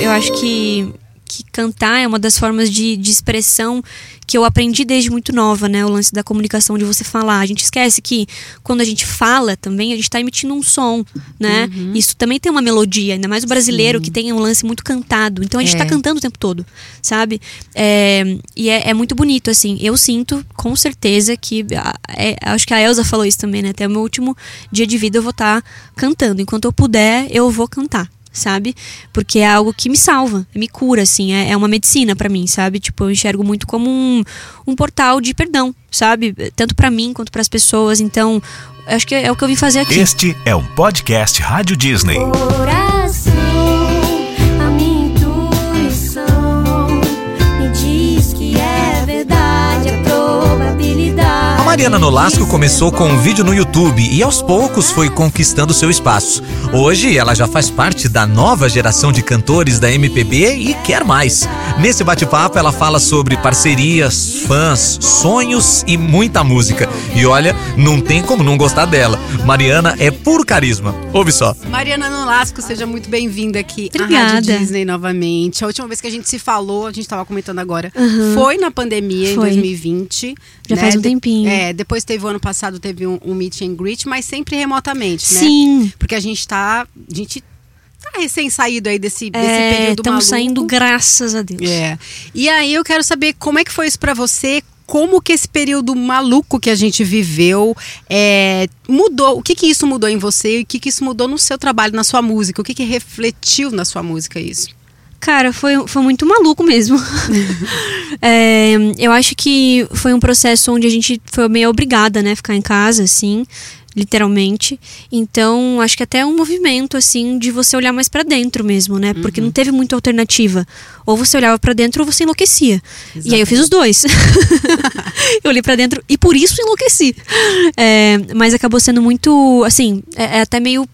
Eu acho que que cantar é uma das formas de, de expressão que eu aprendi desde muito nova, né? O lance da comunicação, de você falar. A gente esquece que quando a gente fala também, a gente está emitindo um som, né? Uhum. Isso também tem uma melodia, ainda mais o brasileiro, Sim. que tem um lance muito cantado. Então a gente está é. cantando o tempo todo, sabe? É, e é, é, muito bonito, assim. Eu sinto, com certeza, que. É, acho que a Elsa falou isso também, né? Até o meu último dia de vida eu vou estar tá cantando. Enquanto eu puder, eu vou cantar sabe? Porque é algo que me salva, me cura, assim, é, é uma medicina para mim, sabe? Tipo, eu enxergo muito como um, um portal de perdão, sabe? Tanto para mim quanto para as pessoas. Então, acho que é o que eu vim fazer aqui. Este é um podcast Rádio Disney. Mariana Nolasco começou com um vídeo no YouTube e aos poucos foi conquistando seu espaço. Hoje ela já faz parte da nova geração de cantores da MPB e quer mais. Nesse bate-papo ela fala sobre parcerias, fãs, sonhos e muita música. E olha, não tem como não gostar dela. Mariana é puro carisma. Ouve só. Mariana Nolasco, seja muito bem-vinda aqui Obrigada. à Rádio Disney novamente. A última vez que a gente se falou, a gente estava comentando agora, uhum. foi na pandemia foi. em 2020. Já né? faz um tempinho. É, depois teve o ano passado, teve um, um meet and greet, mas sempre remotamente, né? Sim. Porque a gente tá. A gente tá recém saído aí desse, desse é, período Estamos saindo, graças a Deus. É. E aí eu quero saber como é que foi isso para você, como que esse período maluco que a gente viveu é, mudou, o que que isso mudou em você e o que que isso mudou no seu trabalho, na sua música, o que que refletiu na sua música isso? Cara, foi, foi muito maluco mesmo. é, eu acho que foi um processo onde a gente foi meio obrigada, né? Ficar em casa, assim, literalmente. Então, acho que até um movimento, assim, de você olhar mais para dentro mesmo, né? Porque uhum. não teve muita alternativa. Ou você olhava para dentro ou você enlouquecia. Exatamente. E aí eu fiz os dois. eu olhei para dentro e por isso enlouqueci. É, mas acabou sendo muito, assim, é, é até meio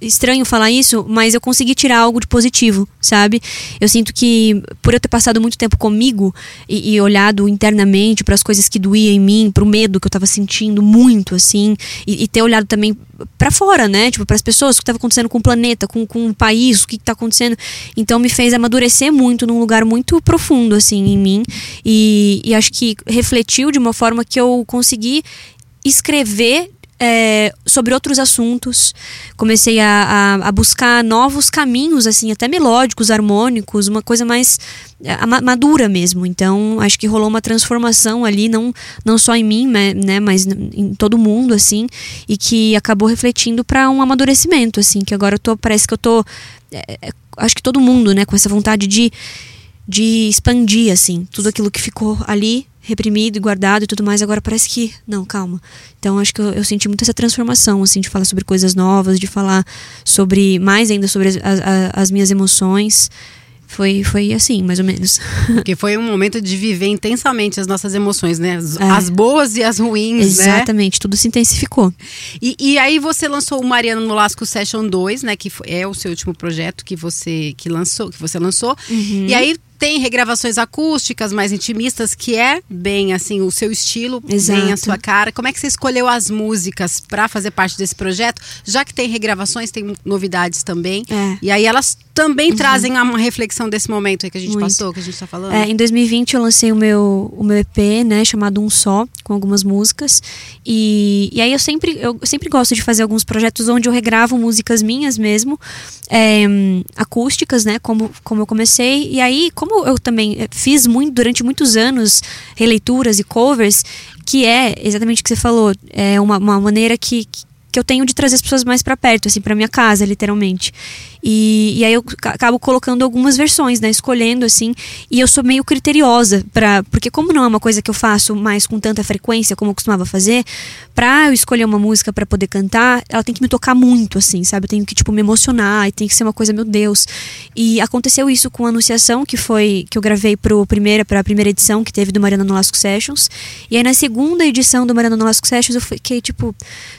estranho falar isso, mas eu consegui tirar algo de positivo, sabe? Eu sinto que por eu ter passado muito tempo comigo e, e olhado internamente para as coisas que doíam em mim, para o medo que eu estava sentindo muito, assim, e, e ter olhado também para fora, né? Tipo, para as pessoas, o que estava acontecendo com o planeta, com, com o país, o que está acontecendo. Então me fez amadurecer muito num lugar muito profundo, assim, em mim. E, e acho que refletiu de uma forma que eu consegui escrever é, sobre outros assuntos. Comecei a, a, a, buscar novos caminhos, assim, até melódicos, harmônicos, uma coisa mais é, madura mesmo. Então, acho que rolou uma transformação ali, não, não só em mim, né, mas em todo mundo, assim, e que acabou refletindo para um amadurecimento, assim, que agora eu tô, parece que eu tô. É, é, acho que todo mundo, né, com essa vontade de de expandir assim tudo aquilo que ficou ali reprimido e guardado e tudo mais, agora parece que. Não, calma. Então acho que eu, eu, senti muito essa transformação, assim, de falar sobre coisas novas, de falar sobre. mais ainda sobre as, as, as minhas emoções. Foi, foi assim, mais ou menos. Porque foi um momento de viver intensamente as nossas emoções, né? As, é. as boas e as ruins, né? Exatamente, né? tudo se intensificou. E, e, aí você lançou o Mariano Nolasco Session 2, né? Que é o seu último projeto que você que lançou, que você lançou. Uhum. E aí tem regravações acústicas mais intimistas, que é bem assim o seu estilo, Exato. bem a sua cara. Como é que você escolheu as músicas para fazer parte desse projeto? Já que tem regravações, tem novidades também. É. E aí elas também uhum. trazem uma reflexão desse momento aí que a gente Muito. passou, que a gente está falando. É, em 2020 eu lancei o meu, o meu EP, né, chamado Um Só, com algumas músicas. E, e aí eu sempre, eu sempre gosto de fazer alguns projetos onde eu regravo músicas minhas mesmo, é, acústicas, né, como, como eu comecei. E aí, como como eu também eh, fiz muito durante muitos anos releituras e covers, que é exatamente o que você falou, é uma, uma maneira que, que eu tenho de trazer as pessoas mais para perto, assim, para minha casa, literalmente. E, e aí eu acabo colocando algumas versões, né? Escolhendo assim. E eu sou meio criteriosa, pra, porque como não é uma coisa que eu faço mais com tanta frequência como eu costumava fazer, pra eu escolher uma música para poder cantar, ela tem que me tocar muito, assim, sabe? Eu tenho que, tipo, me emocionar e tem que ser uma coisa, meu Deus. E aconteceu isso com a Anunciação, que foi que eu gravei pro primeira, pra primeira edição que teve do Mariana Nolasco Sessions. E aí na segunda edição do Mariana Nolasco Sessions eu fiquei, tipo,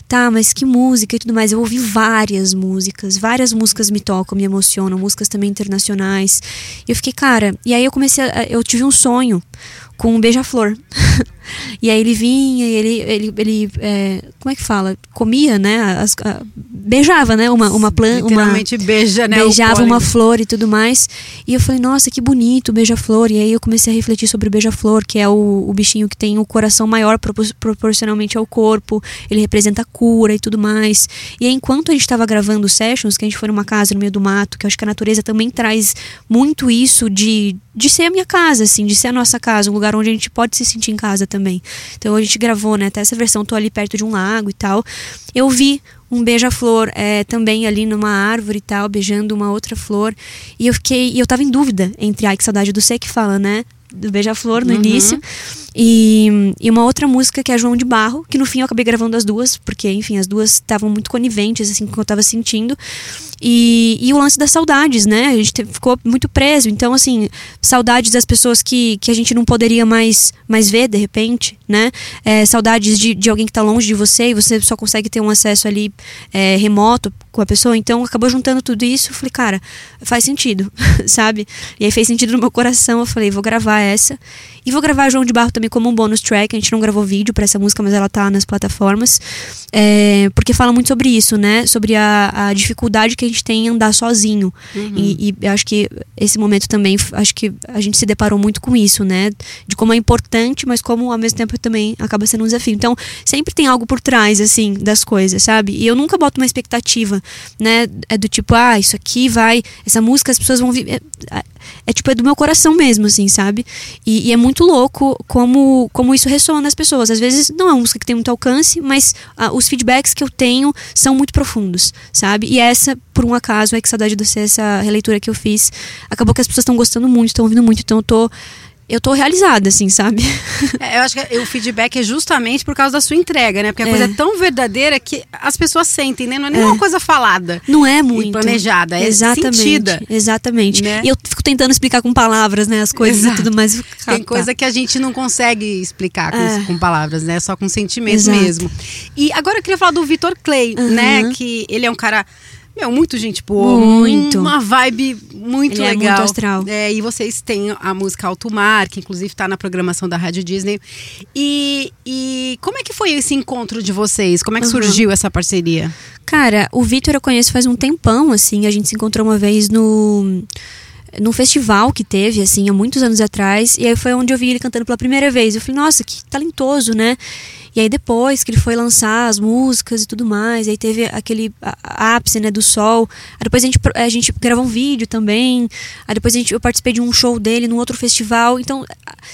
tá, mas que música e tudo mais. Eu ouvi várias músicas, várias músicas me tocam, me emocionam, músicas também internacionais. E eu fiquei, cara, e aí eu comecei, a, eu tive um sonho com um beija-flor. e aí ele vinha e ele, ele, ele é, como é que fala? Comia, né? As, a, beijava, né? Uma, uma planta. Literalmente uma, beija, né? Beijava uma flor e tudo mais. E eu falei, nossa, que bonito, beija-flor. E aí eu comecei a refletir sobre o beija-flor, que é o, o bichinho que tem o coração maior propor proporcionalmente ao corpo. Ele representa a cura e tudo mais. E aí, enquanto a gente estava gravando sessions, que a gente foi numa casa no meio do mato, que eu acho que a natureza também traz muito isso de, de ser a minha casa, assim, de ser a nossa casa, um lugar onde a gente pode se sentir em casa também. Então a gente gravou, né? Até essa versão, tô ali perto de um lago e tal. Eu vi um beija-flor é, também ali numa árvore e tal, beijando uma outra flor. E eu fiquei, e eu tava em dúvida entre ai que saudade do C que fala, né? Do beija-flor no uhum. início. E, e, uma outra música que é João de Barro, que no fim eu acabei gravando as duas, porque, enfim, as duas estavam muito coniventes, assim, com o que eu tava sentindo. E, e o lance das saudades, né? A gente ficou muito preso. Então, assim, saudades das pessoas que, que a gente não poderia mais, mais ver, de repente, né? É, saudades de, de alguém que está longe de você e você só consegue ter um acesso ali é, remoto com a pessoa. Então, acabou juntando tudo isso. Eu falei, cara, faz sentido, sabe? E aí fez sentido no meu coração. Eu falei, vou gravar essa. E vou gravar João de Barro também como um bônus track. A gente não gravou vídeo para essa música, mas ela tá nas plataformas. É, porque fala muito sobre isso, né? Sobre a, a dificuldade que a gente tem em andar sozinho. Uhum. E, e acho que esse momento também, acho que a gente se deparou muito com isso, né? De como é importante, mas como ao mesmo tempo também acaba sendo um desafio. Então, sempre tem algo por trás, assim, das coisas, sabe? E eu nunca boto uma expectativa, né? É do tipo, ah, isso aqui vai, essa música as pessoas vão. É, é, é tipo, é do meu coração mesmo, assim, sabe? E, e, é muito louco como, como isso ressoa nas pessoas. Às vezes não é uma música que tem muito alcance, mas ah, os feedbacks que eu tenho são muito profundos, sabe? E essa, por um acaso, é que saudade de você, essa releitura que eu fiz, acabou que as pessoas estão gostando muito, estão ouvindo muito, então eu tô eu tô realizada, assim, sabe? É, eu acho que o feedback é justamente por causa da sua entrega, né? Porque a é. coisa é tão verdadeira que as pessoas sentem, né? Não é nenhuma é. coisa falada. Não é muito. planejada, é exatamente, sentida. Exatamente. Né? E eu fico tentando explicar com palavras, né? As coisas Exato. e tudo mais. Tem coisa que a gente não consegue explicar com, é. com palavras, né? Só com sentimento Exato. mesmo. E agora eu queria falar do Vitor Clay, uhum. né? Que ele é um cara meu, muito gente boa. Muito. Uma vibe muito Ele legal. É muito astral. É, e vocês têm a música Alto Mar, que inclusive está na programação da Rádio Disney. E, e como é que foi esse encontro de vocês? Como é que uhum. surgiu essa parceria? Cara, o Vitor eu conheço faz um tempão, assim. A gente se encontrou uma vez no num festival que teve, assim, há muitos anos atrás. E aí foi onde eu vi ele cantando pela primeira vez. Eu falei, nossa, que talentoso, né? E aí depois que ele foi lançar as músicas e tudo mais, aí teve aquele ápice, né, do sol. Aí depois a gente, a gente gravou um vídeo também. Aí depois a gente, eu participei de um show dele num outro festival. Então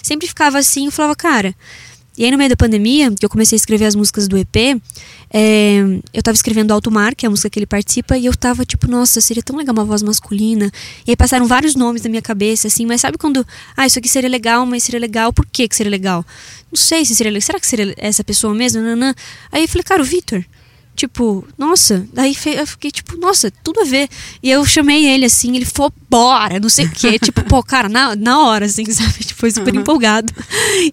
sempre ficava assim, eu falava, cara. E aí no meio da pandemia, que eu comecei a escrever as músicas do EP, é, eu tava escrevendo Alto Mar, que é a música que ele participa, e eu tava tipo, nossa, seria tão legal uma voz masculina. E aí passaram vários nomes na minha cabeça, assim, mas sabe quando, ah, isso aqui seria legal, mas seria legal, por que que seria legal? Não sei se seria legal, será que seria essa pessoa mesmo? Nanã. Aí eu falei, cara, o Vitor, Tipo, nossa, daí eu fiquei tipo, nossa, tudo a ver. E eu chamei ele assim, ele falou, bora, não sei o quê. tipo, pô, cara, na, na hora, assim, sabe? Tipo, foi super uhum. empolgado.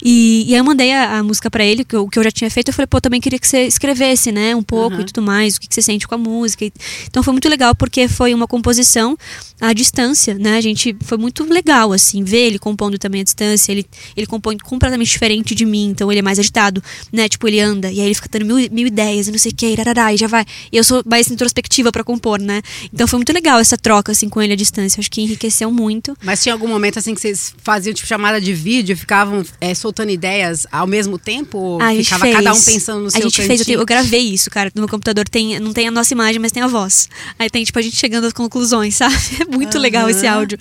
E, e aí eu mandei a, a música para ele, que eu, que eu já tinha feito. Eu falei, pô, também queria que você escrevesse, né? Um pouco uhum. e tudo mais, o que, que você sente com a música. Então foi muito legal, porque foi uma composição à distância, né? A gente foi muito legal, assim, ver ele compondo também à distância. Ele, ele compõe completamente diferente de mim, então ele é mais agitado, né? Tipo, ele anda e aí ele fica dando mil, mil ideias e não sei o que, e já vai. E eu sou mais introspectiva para compor, né? Então foi muito legal essa troca, assim, com ele à distância. Acho que enriqueceu muito. Mas tinha algum momento, assim, que vocês faziam, tipo, chamada de vídeo, ficavam é, soltando ideias ao mesmo tempo? Ou a ficava fez. cada um pensando no a seu A gente cantinho? fez, eu, eu, gravei isso, cara. No meu computador tem, não tem a nossa imagem, mas tem a voz. Aí tem, tipo, a gente chegando às conclusões, sabe? É muito uhum. legal esse áudio.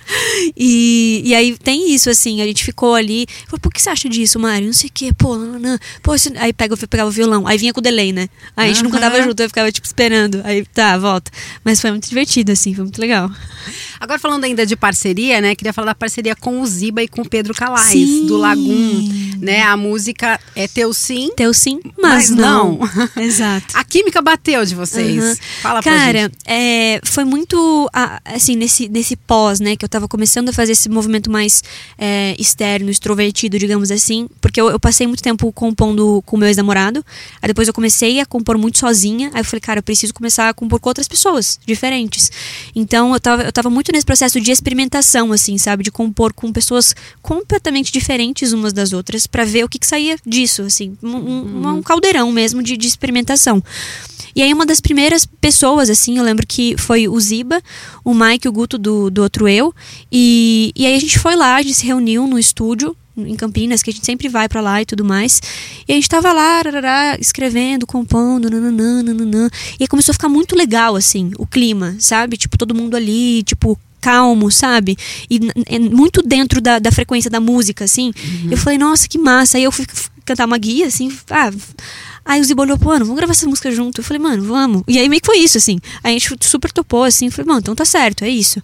E, e aí tem isso, assim, a gente ficou ali. Falei, por que você acha disso, Mário? Não sei o quê, pô, não, não. Pô, aí pega, pegava o violão. Aí vinha com o delay, né? Aí a gente uhum. não cantava junto, eu ficava, tipo, esperando. Aí tá, volta. Mas foi muito divertido, assim, foi muito legal. Agora falando ainda de parceria, né? Queria falar da parceria com o Ziba e com o Pedro Calais, sim. do Lagum. Né? A música é Teu Sim. Teu Sim, mas, mas não. não. Exato. A química bateu de vocês. Uhum. Fala pra Cara, gente. É, foi muito assim, nesse, nesse pós, né? Que eu tava começando a fazer esse movimento mais é, externo, extrovertido, digamos assim. Porque eu, eu passei muito tempo compondo com o meu ex-namorado. Aí depois eu comecei a compor muito sozinha. Aí eu falei, cara, eu preciso começar a compor com outras pessoas diferentes. Então eu tava, eu tava muito nesse processo de experimentação, assim, sabe? De compor com pessoas completamente diferentes umas das outras, para ver o que, que saía disso, assim, um, um, um caldeirão mesmo de, de experimentação. E aí uma das primeiras pessoas, assim, eu lembro que foi o Ziba, o Mike, o Guto do, do outro eu. E, e aí a gente foi lá, a gente se reuniu no estúdio em Campinas, que a gente sempre vai para lá e tudo mais. E a gente tava lá, rarará, escrevendo, compondo, nananã, nananã. E começou a ficar muito legal, assim, o clima, sabe? Tipo, todo mundo ali, tipo, calmo, sabe? E muito dentro da, da frequência da música, assim. Uhum. Eu falei, nossa, que massa. Aí eu fui cantar uma guia, assim, ah Aí o Zibo olhou, mano, vamos gravar essa música junto. Eu falei, mano, vamos. E aí meio que foi isso, assim. Aí a gente super topou, assim. Falei, mano, então tá certo, é isso.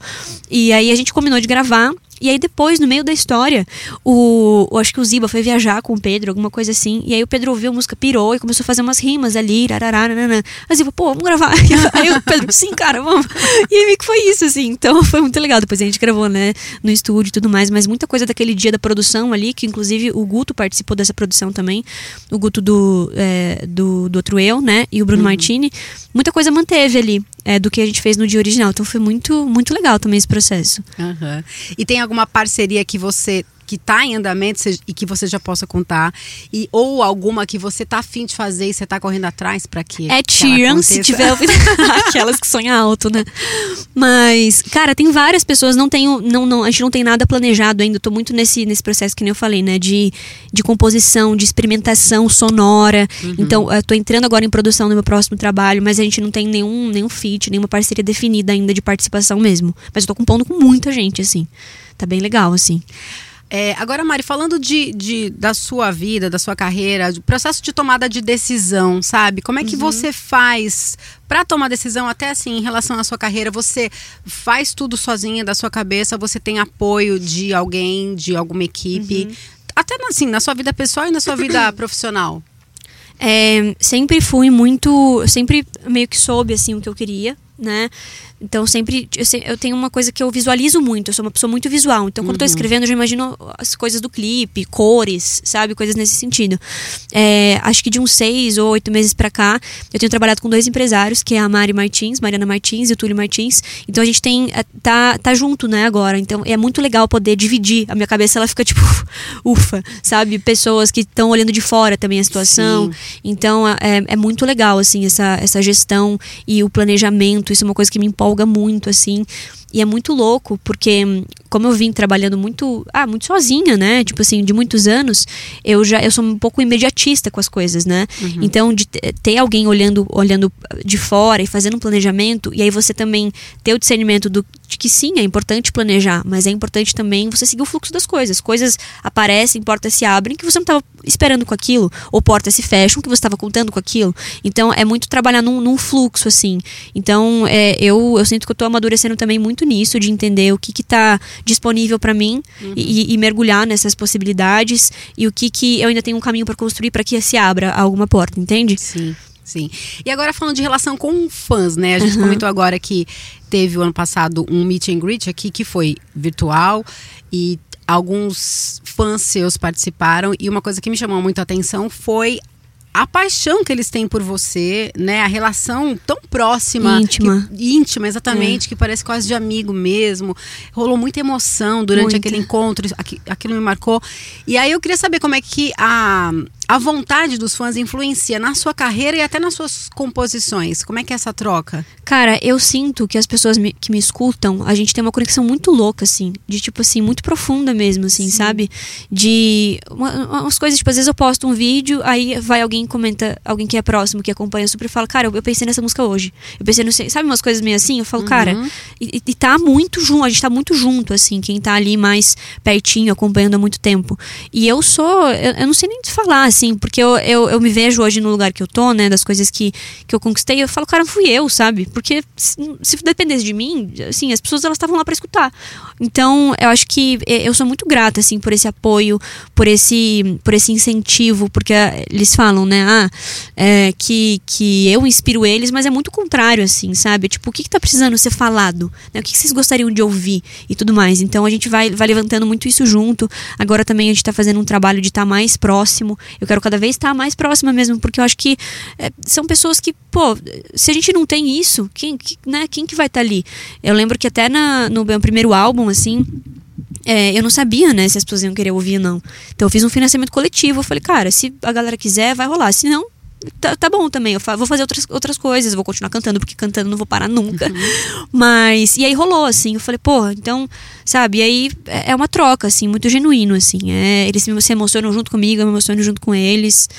E aí a gente combinou de gravar. E aí depois, no meio da história, o, acho que o Ziba foi viajar com o Pedro, alguma coisa assim. E aí o Pedro ouviu a música, pirou e começou a fazer umas rimas ali, rarará, nananã. A Ziba, pô, vamos gravar. Aí o Pedro, sim, cara, vamos. E aí meio que foi isso, assim. Então foi muito legal. Depois a gente gravou, né, no estúdio e tudo mais. Mas muita coisa daquele dia da produção ali, que inclusive o Guto participou dessa produção também. O Guto do, é, do, do outro eu, né, e o Bruno uhum. Martini. Muita coisa manteve ali é, do que a gente fez no dia original. Então foi muito, muito legal também esse processo. Uhum. E tem alguma parceria que você que está em andamento e que você já possa contar e ou alguma que você tá afim de fazer e você está correndo atrás para que é Sheeran se tiver aquelas que sonham alto né? Mas cara tem várias pessoas não tenho não, não a gente não tem nada planejado ainda Estou muito nesse nesse processo que nem eu falei né? De, de composição de experimentação sonora. Uhum. então eu tô entrando agora em produção no meu próximo trabalho mas a gente não tem nenhum nenhum feat nenhuma parceria definida ainda de participação mesmo. Mas eu tô compondo com muita gente assim. Tá bem legal assim é, agora, Mari, falando de, de, da sua vida, da sua carreira, do processo de tomada de decisão, sabe? Como é que uhum. você faz para tomar decisão, até assim, em relação à sua carreira? Você faz tudo sozinha da sua cabeça? Você tem apoio de alguém, de alguma equipe? Uhum. Até assim, na sua vida pessoal e na sua vida profissional? É, sempre fui muito. Sempre meio que soube assim o que eu queria, né? Então, sempre eu, tenho uma coisa que eu visualizo muito. Eu sou uma pessoa muito visual. Então, quando uhum. eu tô escrevendo, eu já imagino as coisas do clipe, cores, sabe? Coisas nesse sentido. É, acho que de uns seis ou oito meses para cá, eu tenho trabalhado com dois empresários, que é a Mari Martins, Mariana Martins e o Túlio Martins. Então, a gente tem. É, tá, tá junto, né, agora. Então, é muito legal poder dividir. A minha cabeça, ela fica tipo, ufa, sabe? Pessoas que estão olhando de fora também a situação. Sim. Então, é, é muito legal, assim, essa, essa gestão e o planejamento. Isso é uma coisa que me empolga muito, assim. E é muito louco, porque como eu vim trabalhando muito, ah, muito sozinha, né? Tipo assim, de muitos anos, eu já eu sou um pouco imediatista com as coisas, né? Uhum. Então, de ter alguém olhando olhando de fora e fazendo um planejamento, e aí você também ter o discernimento do, de que sim, é importante planejar, mas é importante também você seguir o fluxo das coisas. Coisas aparecem, portas se abrem que você não estava esperando com aquilo, ou portas se fecham que você estava contando com aquilo. Então, é muito trabalhar num, num fluxo, assim. Então, é, eu, eu sinto que eu estou amadurecendo também muito muito nisso, de entender o que está disponível para mim uhum. e, e, mergulhar nessas possibilidades e o que, que eu ainda tenho um caminho para construir para que se abra alguma porta, entende? Sim. Sim. E agora falando de relação com fãs, né? A gente uhum. comentou agora que teve o ano passado um meet and greet aqui que foi virtual e alguns fãs seus participaram e uma coisa que me chamou muito a atenção foi a paixão que eles têm por você, né? A relação tão próxima. Íntima. Que, íntima, exatamente, é. que parece quase de amigo mesmo. Rolou muita emoção durante muita. aquele encontro, aquilo me marcou. E aí eu queria saber como é que a, a vontade dos fãs influencia na sua carreira e até nas suas composições? Como é que é essa troca? Cara, eu sinto que as pessoas me, que me escutam, a gente tem uma conexão muito louca, assim. De tipo assim, muito profunda mesmo, assim, Sim. sabe? De uma, umas coisas, tipo, às vezes eu posto um vídeo, aí vai alguém comenta, alguém que é próximo, que acompanha super, fala, cara, eu, eu pensei nessa música hoje. Eu pensei no. Sabe umas coisas meio assim? Eu falo, uhum. cara, e, e tá muito junto, a gente tá muito junto, assim, quem tá ali mais pertinho, acompanhando há muito tempo. E eu sou, eu, eu não sei nem te falar, assim porque eu, eu, eu, me vejo hoje no lugar que eu tô, né, das coisas que, que eu conquistei, eu falo, cara, fui eu, sabe? Porque se, se dependesse de mim, assim, as pessoas elas estavam lá para escutar. Então, eu acho que eu sou muito grata, assim, por esse apoio, por esse, por esse incentivo, porque eles falam, né, ah, é, que, que eu inspiro eles, mas é muito contrário, assim, sabe? Tipo, o que, que tá precisando ser falado? Né? O que, que vocês gostariam de ouvir e tudo mais? Então, a gente vai, vai levantando muito isso junto. Agora também a gente tá fazendo um trabalho de estar tá mais próximo. Eu quero cada vez estar mais próxima mesmo, porque eu acho que é, são pessoas que, pô, se a gente não tem isso, quem, que, né, quem que vai estar tá ali? Eu lembro que até na, no meu primeiro álbum, assim, é, eu não sabia, né, se as pessoas iam querer ouvir ou não. Então eu fiz um financiamento coletivo. Eu falei, cara, se a galera quiser, vai rolar. Se não, tá, tá bom também. Eu fa- vou fazer outras, outras coisas, vou continuar cantando, porque cantando não vou parar nunca. Mas. E aí rolou, assim. Eu falei, porra, então, sabe? E aí é é uma troca, assim, muito genuíno, assim. É, eles se se emocionam junto comigo, eu me emociono junto com eles.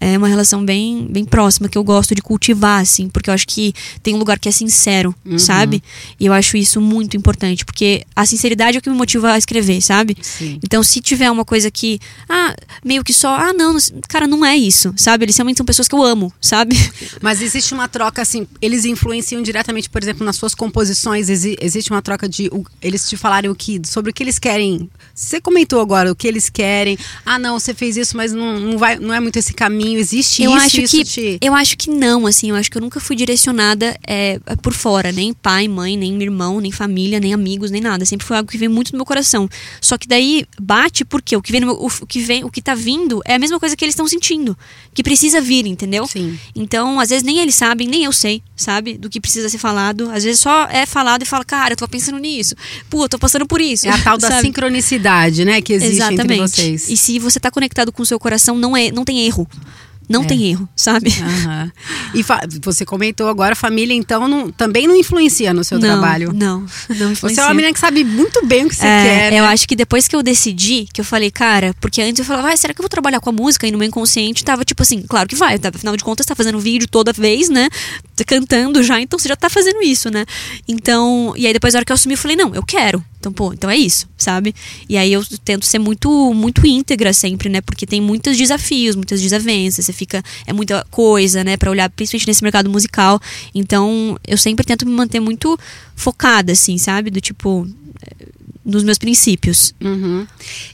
É uma relação bem, bem próxima que eu gosto de cultivar, assim, porque eu acho que tem um lugar que é sincero, sabe? E eu acho isso muito importante, porque a sinceridade é o que me motiva a escrever, sabe? Sim. Então, se tiver uma coisa que, ah, meio que só, ah, não, cara, não é isso, sabe? Eles realmente são pessoas que eu amo, sabe? Mas existe uma troca, assim, eles influenciam diretamente, por exemplo, nas suas composições. exi- existe uma troca de. o- eles te falarem o que, sobre o que eles querem. Você comentou agora o que eles querem. Ah, não, você fez isso, mas não, não, vai, não é muito esse caminho. Existe eu isso, acho isso que te. eu acho que não, assim, eu acho que eu nunca fui direcionada é, por fora, nem pai, mãe, nem irmão, nem família, nem amigos, nem nada. Sempre foi algo que veio muito do meu coração. Só que daí bate porque o que vem, no meu- o, que vem, o que tá vindo é a mesma coisa que eles estão sentindo, que precisa vir, entendeu? Sim. Então, às vezes nem eles sabem, nem eu sei, sabe, do que precisa ser falado. Às vezes só é falado e fala, cara, eu tô pensando nisso. Pô, eu tô passando por isso. É a tal da sincronicidade, né, que existe entre Exatamente. vocês. E se você tá conectado com o seu coração, não, é, não tem erro. Não É. tem erro, sabe? Aham. E você comentou agora, família, então, não- também não influencia no seu não, trabalho. Não, não Você influencia. é uma menina que sabe muito bem o que você É, quer. Eu né? acho que depois que eu decidi, que eu falei, cara, porque antes eu falava, ah, será que eu vou trabalhar com a música? E no meu inconsciente tava tipo assim, claro que vai, tá, afinal de contas, tá fazendo vídeo toda vez, né? Cantando já, então você já tá fazendo isso, né? Então, e aí depois, na hora que eu assumi, eu falei, não, eu quero. Então, pô, então é isso, sabe? E aí eu tento ser muito, muito íntegra sempre, né? Porque tem muitos desafios, muitas desavenças, você fica. É muita coisa, né, pra olhar, principalmente nesse mercado musical. Então, eu sempre tento me manter muito focada, assim, sabe? Do tipo. eh, Nos meus princípios. Uhum.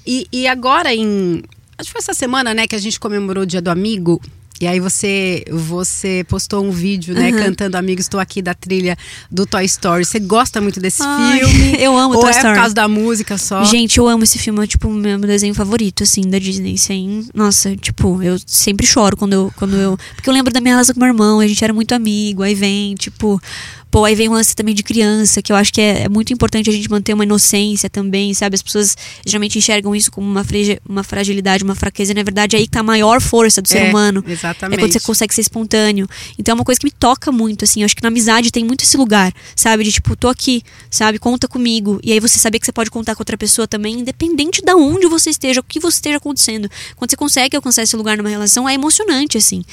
E, e agora em. Acho que foi essa semana, né, que a gente comemorou o Dia do Amigo. E aí você você postou um vídeo, né, Uhum. cantando Amigo, estou aqui da trilha do Toy Story. Você gosta muito desse Ai, filme? eu amo Ou Toy é Story. por causa da música só? Gente, eu amo esse filme, é tipo o meu desenho favorito, assim, da Disney. Sem, nossa, tipo, eu sempre choro quando eu, quando eu. Porque eu lembro da minha relação com meu irmão, a gente era muito amigo, aí vem, tipo. Pô, aí vem um lance também de criança, que eu acho que é, é muito importante a gente manter uma inocência também, sabe? As pessoas geralmente enxergam isso como uma, frege- uma fragilidade, uma fraqueza, e na verdade é aí que tá a maior força do ser É, humano. Exatamente. É quando você consegue ser espontâneo. Então é uma coisa que me toca muito, assim. Eu acho que na amizade tem muito esse lugar, sabe? De tipo, tô aqui, sabe? Conta comigo. E aí você saber que você pode contar com outra pessoa também, independente da onde você esteja, o que você esteja acontecendo. Quando você consegue alcançar esse lugar numa relação, é emocionante, assim.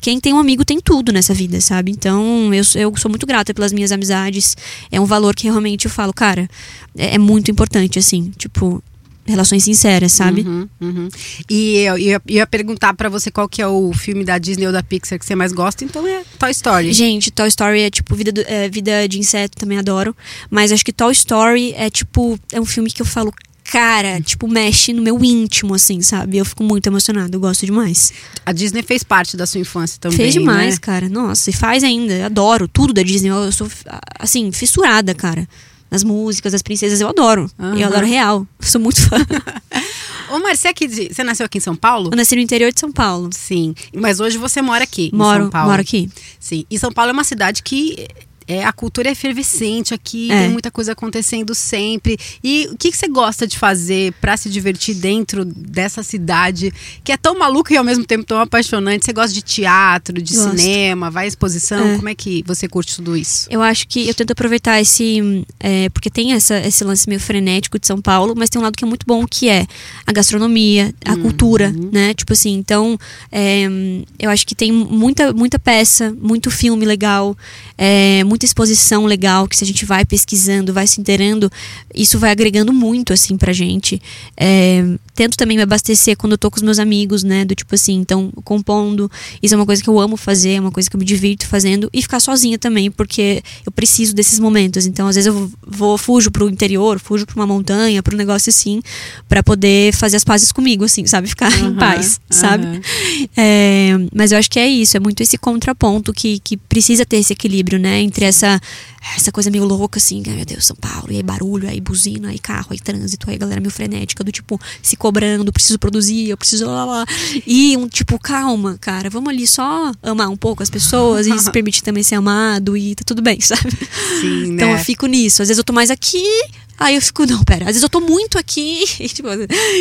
Quem tem um amigo tem tudo nessa vida, sabe? Então eu, eu sou muito grata pelas minhas amizades. É um valor que realmente eu falo, cara, é, é muito importante, assim. Tipo, relações sinceras, sabe? Uhum, uhum. E eu ia, ia perguntar pra você qual que é o filme da Disney ou da Pixar que você mais gosta, então é Toy Story. Gente, Toy Story é tipo vida, do- é, vida de inseto, também adoro. Mas acho que Toy Story é tipo. É um filme que eu falo, cara, tipo, mexe no meu íntimo, assim, sabe? Eu fico muito emocionada, eu gosto demais. A Disney fez parte da sua infância também, Fez demais, né? cara. Nossa, e faz ainda. Eu adoro tudo da Disney. Eu, eu sou, assim, fissurada, cara. Nas músicas, das princesas, eu adoro. Aham. Eu adoro real. Eu sou muito fã. Ô, Mari, você, é aqui de- você nasceu aqui em São Paulo? eu nasci no interior de São Paulo. Sim, mas hoje você mora aqui em Moro, São Paulo. moro aqui. Sim, e São Paulo é uma cidade que é, a cultura é efervescente aqui, É. tem muita coisa acontecendo sempre. E o que, que você gosta de fazer pra se divertir dentro dessa cidade que é tão maluca e ao mesmo tempo tão apaixonante? Você gosta de teatro, de Gosto. cinema, vai à exposição? É. Como é que você curte tudo isso? Eu acho que eu tento aproveitar esse. hum, é, porque tem essa, esse lance meio frenético de São Paulo, mas tem um lado que é muito bom, que é a gastronomia, a cultura, né? Tipo assim, então é, hum, eu acho que tem muita, muita peça, muito filme legal, é, muita exposição legal, que se a gente vai pesquisando, vai se inteirando, isso vai agregando muito, assim, pra gente. É, tento também me abastecer quando eu tô com os meus amigos, né? Do tipo assim, então, compondo. Isso é uma coisa que eu amo fazer, é uma coisa que eu me divirto fazendo. E ficar sozinha também, porque eu preciso desses momentos. Então, às vezes eu vou, fujo pro interior, fujo pra uma montanha, pra um negócio assim, pra poder fazer as pazes comigo, assim, sabe? Ficar em Aham, paz, sabe? aham. É, mas eu acho que é isso, é muito esse contraponto que, que precisa ter esse equilíbrio, né? Entre essa, essa coisa meio louca, assim, ai meu Deus, São Paulo, e aí barulho, aí buzina, aí carro, aí trânsito, aí galera meio frenética, do tipo, se cobrando, preciso produzir, eu preciso lá, lá. E um tipo, calma, cara, vamos ali só amar um pouco as pessoas e se permitir também ser amado e tá tudo bem, sabe? Sim, Então né? eu fico nisso. Às vezes eu tô mais aqui, Aí eu fico, não, pera, às vezes eu tô muito aqui. tipo,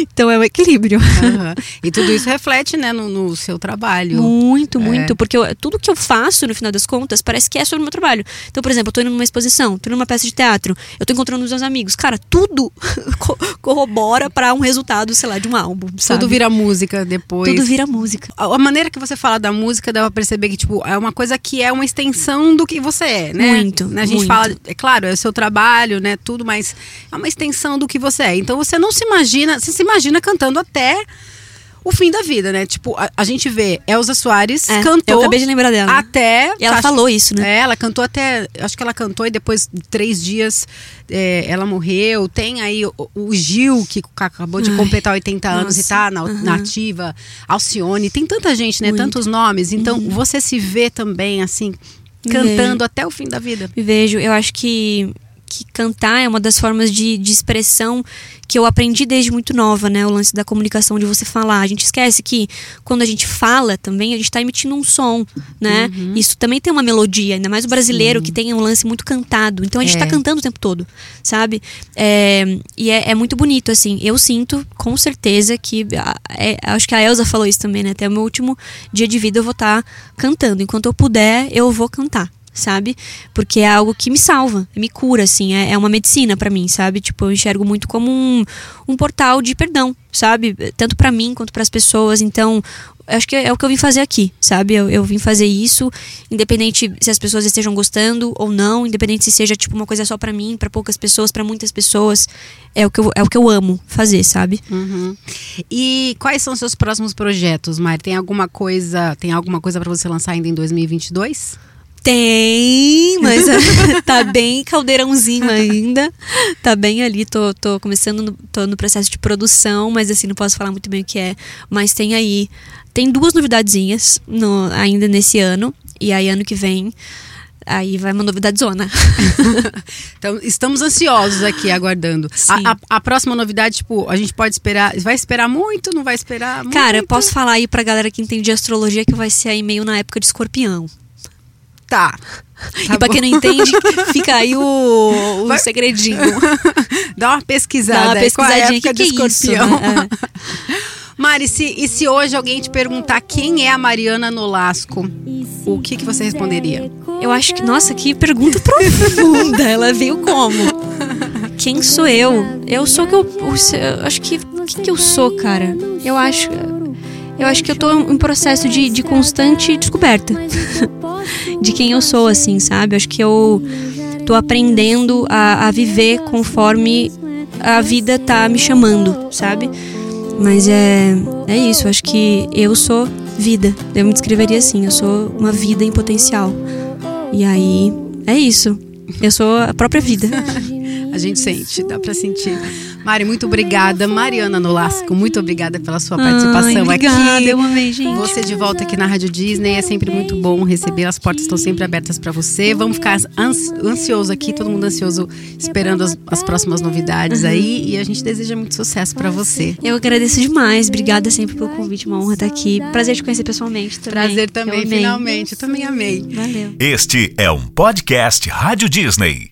então é o equilíbrio. Uhum. E tudo isso reflete, né, no, no seu trabalho. Muito, é. muito. Porque eu, tudo que eu faço, no final das contas, parece que é sobre o meu trabalho. Então, por exemplo, eu tô indo numa exposição, tô indo numa peça de teatro, eu tô encontrando os meus amigos. Cara, tudo corrobora para um resultado, sei lá, de um álbum. Sabe? Tudo vira música depois. Tudo vira música. A, a maneira que você fala da música dá pra perceber que, tipo, é uma coisa que é uma extensão do que você é, né? Muito. A gente muito. fala, é claro, é o seu trabalho, né? Tudo, mas é uma extensão do que você é. Então você não se imagina, você se imagina cantando até o fim da vida, né? Tipo, a, a gente vê Elza Soares É, cantou. eu acabei de lembrar dela. Até. E ela acho- falou isso, né? É, ela cantou até. Acho que ela cantou e depois de três dias é, ela morreu. Tem aí o, o Gil, que acabou de Ai, completar 80 anos e nossa. tá na, Aham. na ativa. Alcione. Tem tanta gente, né? Muito. Tantos nomes. Então você se vê também, assim, cantando até o fim da vida. Me vejo. Eu acho que, que cantar é uma das formas de, de expressão que eu aprendi desde muito nova, né? O lance da comunicação, de você falar. A gente esquece que quando a gente fala também, a gente está emitindo um som, né? Isso também tem uma melodia, ainda mais o brasileiro que tem um lance muito cantado. Então a gente É. está cantando o tempo todo, sabe? É, e é, é muito bonito, assim. Eu sinto, com certeza, que. é, acho que a Elsa falou isso também, né? Até o meu último dia de vida eu vou estar cantando. Enquanto eu puder, eu vou cantar sabe? Porque é algo que me salva, me cura, assim, é, é uma medicina pra mim, sabe? Tipo, eu enxergo muito como um, um portal de perdão, sabe? Tanto pra mim quanto pras pessoas. Então, acho que é o que eu vim fazer aqui, sabe? Eu, eu vim fazer isso, independente se as pessoas estejam gostando ou não, independente se seja tipo uma coisa só pra mim, pra poucas pessoas, pra muitas pessoas, é o que eu, é o que eu amo fazer, sabe? Uhum. E quais são os seus próximos projetos, Mari? Tem alguma coisa, tem alguma coisa para você lançar ainda em 2022? Tem, mas tá bem caldeirãozinho ainda. Tá bem ali, tô, tô começando, no, tô no processo de produção, mas assim, não posso falar muito bem o que é. Mas tem aí, tem duas novidadezinhas no, ainda nesse ano. E aí, ano que vem, aí vai uma novidade zona. Então, estamos ansiosos aqui, aguardando. A, a- a próxima novidade, tipo, a gente pode esperar. Vai esperar muito? Não vai esperar muito? Cara, eu posso falar aí pra galera que entende de astrologia que vai ser aí meio na época de escorpião. Tá. e pra quem não entende, fica aí o, o segredinho. Dá uma pesquisada. Dá uma qual é pesquisadinha. época que, que é isso? escorpião? né? É. Mari, se, e se hoje alguém te perguntar quem é a Mariana Nolasco, o que, que você responderia? Eu acho que, nossa, que pergunta profunda. Ela veio como? Quem sou eu? Eu sou que eu, eu acho que o que, que eu sou, cara? Eu acho eu acho que eu tô em um processo de, de constante descoberta de quem eu sou, assim, sabe? Acho que eu tô aprendendo a, a viver conforme a vida tá me chamando, sabe? Mas é, é isso, acho que eu sou vida. Eu me descreveria assim, eu sou uma vida em potencial. E aí, é isso. Eu sou a própria vida. A gente sente, dá pra sentir. Mari, muito obrigada. Mariana Nolasco, muito obrigada pela sua participação Ai, obrigada, aqui. eu amei, gente. Você de volta aqui na Rádio Disney é sempre muito bom receber. As portas estão sempre abertas para você. Vamos ficar ans ansioso aqui, todo mundo ansioso, esperando as, as próximas novidades aí. E a gente deseja muito sucesso para você. Eu agradeço demais. Obrigada sempre pelo convite, uma honra estar aqui. Prazer te conhecer pessoalmente também. Prazer Eu também, amei. finalmente. Eu também amei. Valeu. Este é um podcast Rádio Disney.